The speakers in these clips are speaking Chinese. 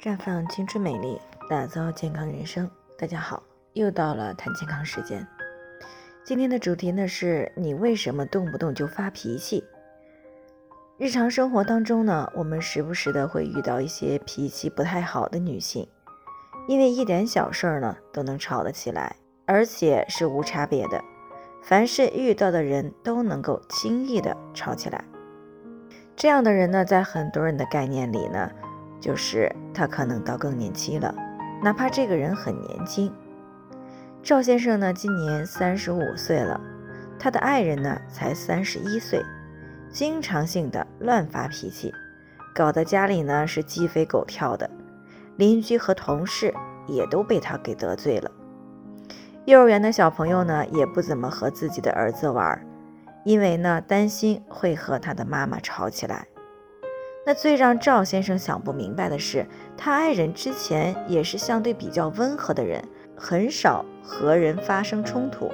绽放青春美丽，打造健康人生。大家好，又到了谈健康时间。今天的主题呢是你为什么动不动就发脾气？日常生活当中呢，我们时不时的会遇到一些脾气不太好的女性，因为一点小事儿呢都能吵得起来，而且是无差别的，凡是遇到的人都能够轻易的吵起来。这样的人呢，在很多人的概念里呢。就是他可能到更年期了，哪怕这个人很年轻。赵先生呢，今年三十五岁了，他的爱人呢才三十一岁，经常性的乱发脾气，搞得家里呢是鸡飞狗跳的，邻居和同事也都被他给得罪了。幼儿园的小朋友呢也不怎么和自己的儿子玩，因为呢担心会和他的妈妈吵起来。那最让赵先生想不明白的是，他爱人之前也是相对比较温和的人，很少和人发生冲突。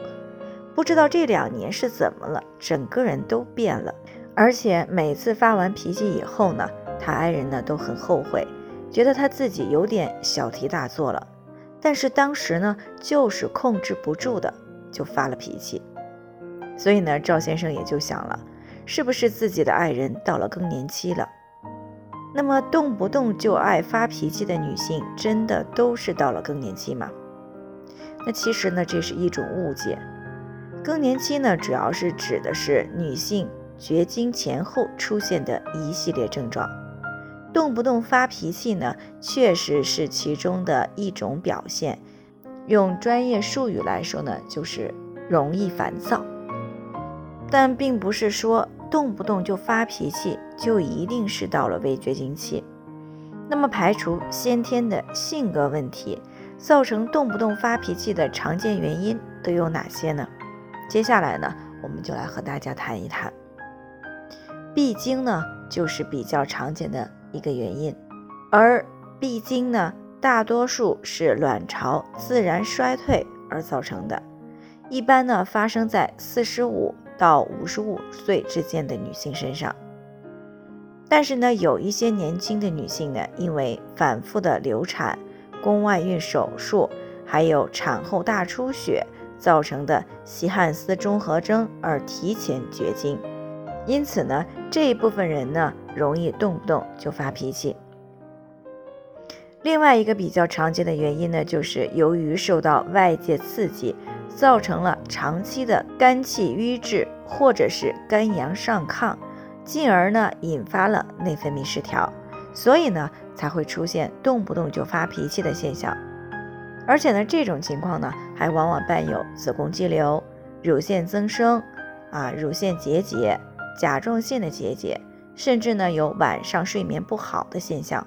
不知道这两年是怎么了，整个人都变了。而且每次发完脾气以后呢，他爱人呢都很后悔，觉得他自己有点小题大做了。但是当时呢，就是控制不住的，就发了脾气。所以呢，赵先生也就想了，是不是自己的爱人到了更年期了？那么动不动就爱发脾气的女性，真的都是到了更年期吗？那其实呢，这是一种误解。更年期呢，主要是指的是女性绝经前后出现的一系列症状。动不动发脾气呢，确实是其中的一种表现。用专业术语来说呢，就是容易烦躁。但并不是说。动不动就发脾气，就一定是到了未绝经期。那么，排除先天的性格问题，造成动不动发脾气的常见原因都有哪些呢？接下来呢，我们就来和大家谈一谈。闭经呢，就是比较常见的一个原因，而闭经呢，大多数是卵巢自然衰退而造成的，一般呢，发生在四十五。到五十五岁之间的女性身上，但是呢，有一些年轻的女性呢，因为反复的流产、宫外孕手术，还有产后大出血造成的西汉斯综合征而提前绝经，因此呢，这一部分人呢，容易动不动就发脾气。另外一个比较常见的原因呢，就是由于受到外界刺激。造成了长期的肝气瘀滞，或者是肝阳上亢，进而呢引发了内分泌失调，所以呢才会出现动不动就发脾气的现象。而且呢这种情况呢还往往伴有子宫肌瘤、乳腺增生、啊乳腺结节、甲状腺的结节，甚至呢有晚上睡眠不好的现象，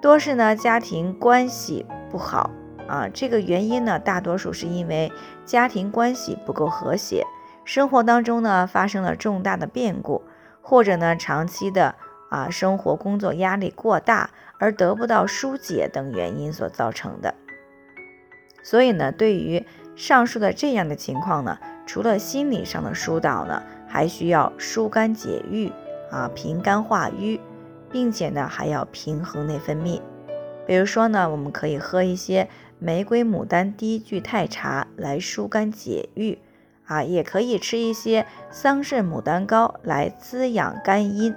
多是呢家庭关系不好。啊，这个原因呢，大多数是因为家庭关系不够和谐，生活当中呢发生了重大的变故，或者呢长期的啊生活工作压力过大而得不到疏解等原因所造成的。所以呢，对于上述的这样的情况呢，除了心理上的疏导呢，还需要疏肝解郁啊，平肝化瘀，并且呢还要平衡内分泌。比如说呢，我们可以喝一些。玫瑰牡丹低聚肽茶来疏肝解郁，啊，也可以吃一些桑葚牡丹膏来滋养肝阴。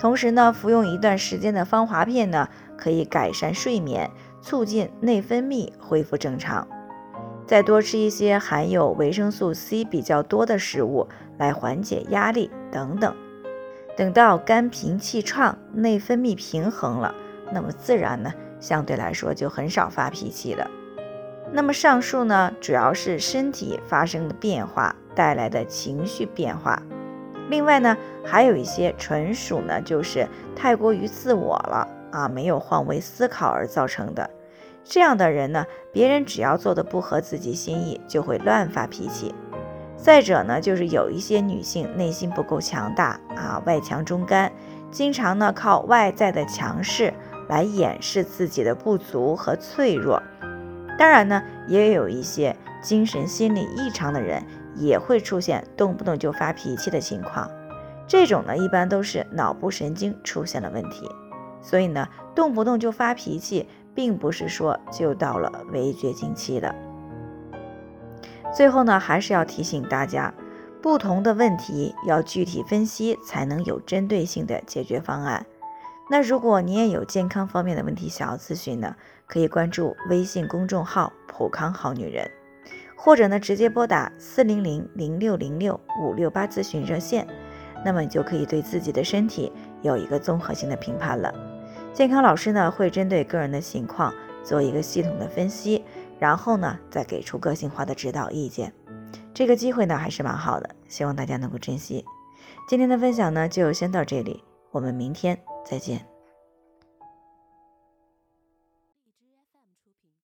同时呢，服用一段时间的芳华片呢，可以改善睡眠，促进内分泌恢复正常。再多吃一些含有维生素 C 比较多的食物来缓解压力等等。等到肝平气畅，内分泌平衡了，那么自然呢。相对来说就很少发脾气了。那么上述呢，主要是身体发生的变化带来的情绪变化。另外呢，还有一些纯属呢就是太过于自我了啊，没有换位思考而造成的。这样的人呢，别人只要做的不合自己心意，就会乱发脾气。再者呢，就是有一些女性内心不够强大啊，外强中干，经常呢靠外在的强势。来掩饰自己的不足和脆弱，当然呢，也有一些精神心理异常的人也会出现动不动就发脾气的情况。这种呢，一般都是脑部神经出现了问题。所以呢，动不动就发脾气，并不是说就到了围绝经期的。最后呢，还是要提醒大家，不同的问题要具体分析，才能有针对性的解决方案。那如果你也有健康方面的问题想要咨询呢，可以关注微信公众号“普康好女人”，或者呢直接拨打四零零零六零六五六八咨询热线，那么你就可以对自己的身体有一个综合性的评判了。健康老师呢会针对个人的情况做一个系统的分析，然后呢再给出个性化的指导意见。这个机会呢还是蛮好的，希望大家能够珍惜。今天的分享呢就先到这里，我们明天。再见。